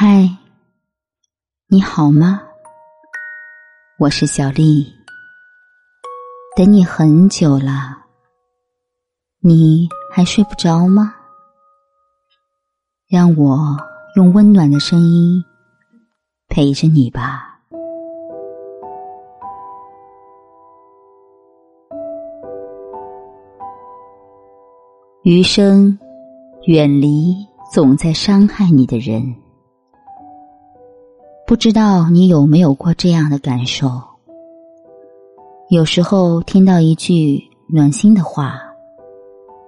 嗨，你好吗？我是小丽，等你很久了，你还睡不着吗？让我用温暖的声音陪着你吧。余生，远离总在伤害你的人。不知道你有没有过这样的感受？有时候听到一句暖心的话，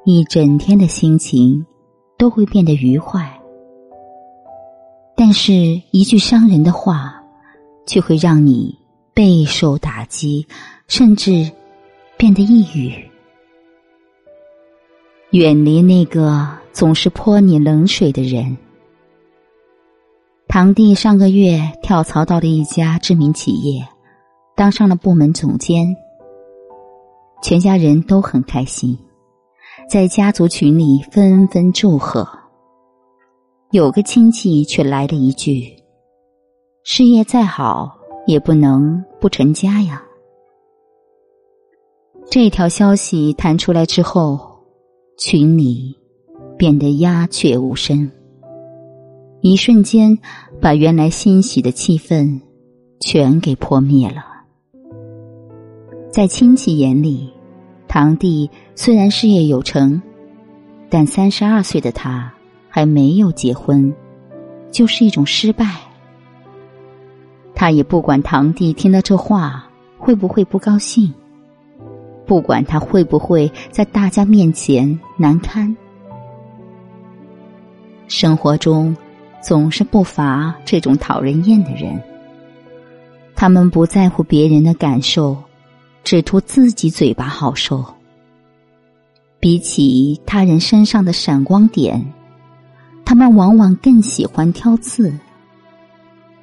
一整天的心情都会变得愉快；但是，一句伤人的话，却会让你备受打击，甚至变得抑郁。远离那个总是泼你冷水的人。堂弟上个月跳槽到了一家知名企业，当上了部门总监。全家人都很开心，在家族群里纷纷祝贺。有个亲戚却来了一句：“事业再好，也不能不成家呀。”这条消息弹出来之后，群里变得鸦雀无声。一瞬间，把原来欣喜的气氛全给破灭了。在亲戚眼里，堂弟虽然事业有成，但三十二岁的他还没有结婚，就是一种失败。他也不管堂弟听了这话会不会不高兴，不管他会不会在大家面前难堪。生活中。总是不乏这种讨人厌的人，他们不在乎别人的感受，只图自己嘴巴好受。比起他人身上的闪光点，他们往往更喜欢挑刺，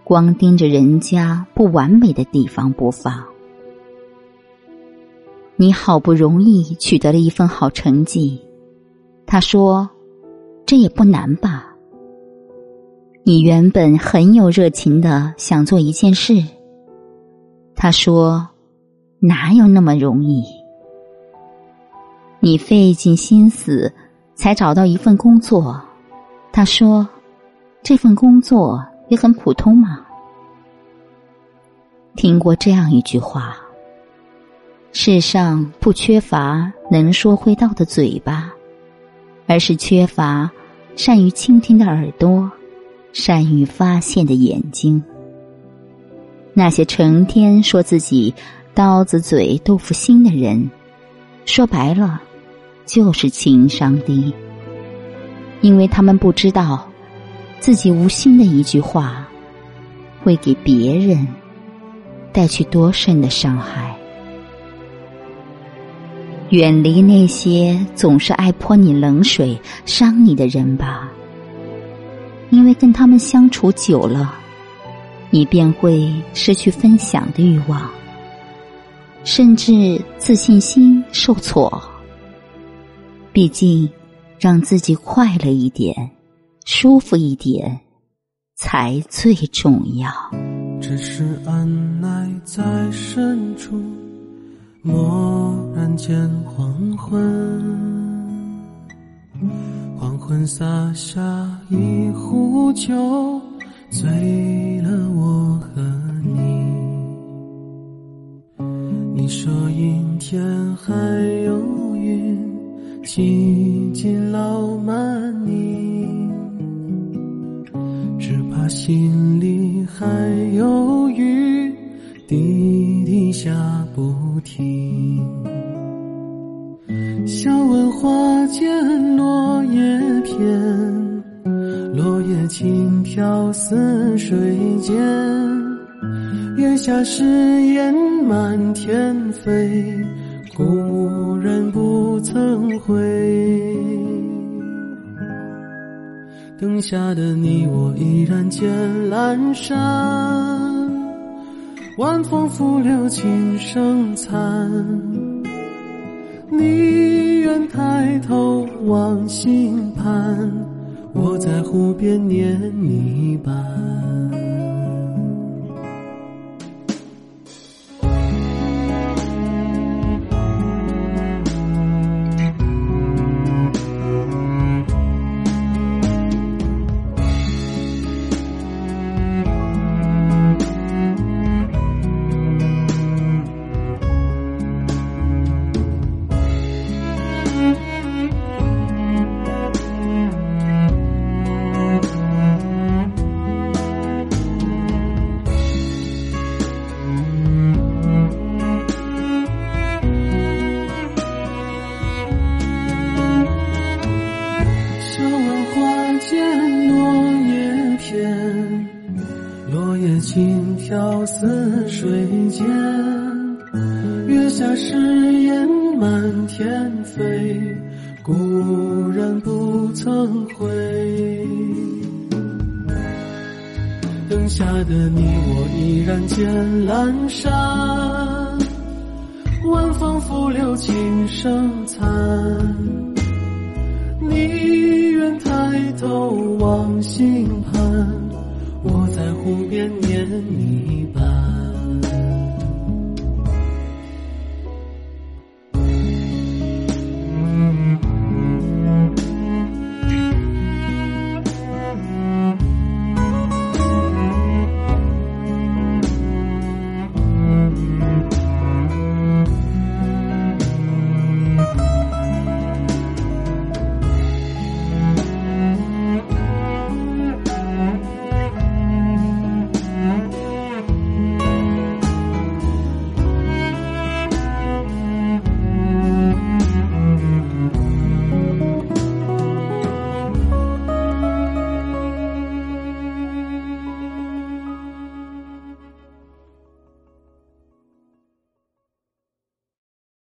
光盯着人家不完美的地方不放。你好不容易取得了一份好成绩，他说：“这也不难吧。”你原本很有热情的想做一件事，他说：“哪有那么容易？”你费尽心思才找到一份工作，他说：“这份工作也很普通嘛。”听过这样一句话：“世上不缺乏能说会道的嘴巴，而是缺乏善于倾听的耳朵。”善于发现的眼睛，那些成天说自己刀子嘴豆腐心的人，说白了就是情商低，因为他们不知道自己无心的一句话会给别人带去多深的伤害。远离那些总是爱泼你冷水、伤你的人吧。因为跟他们相处久了，你便会失去分享的欲望，甚至自信心受挫。毕竟，让自己快乐一点、舒服一点，才最重要。只是按耐在深处，蓦然间黄昏。黄昏洒下一壶酒，醉了我和你。你说阴天还有云，几近老满你。只怕心里还有雨，滴滴下不停。笑问花间落叶天，落叶轻飘似水间。檐下誓言满天飞，故人不曾回。灯下的你我依然见阑珊，晚风拂柳琴声残。你愿抬头望星盘，我在湖边念你一半。落叶轻飘似水间。月下誓言满天飞，故人不曾回。灯下的你我依然见阑珊，晚风拂柳琴声残。你愿抬头望星盘，湖边念你。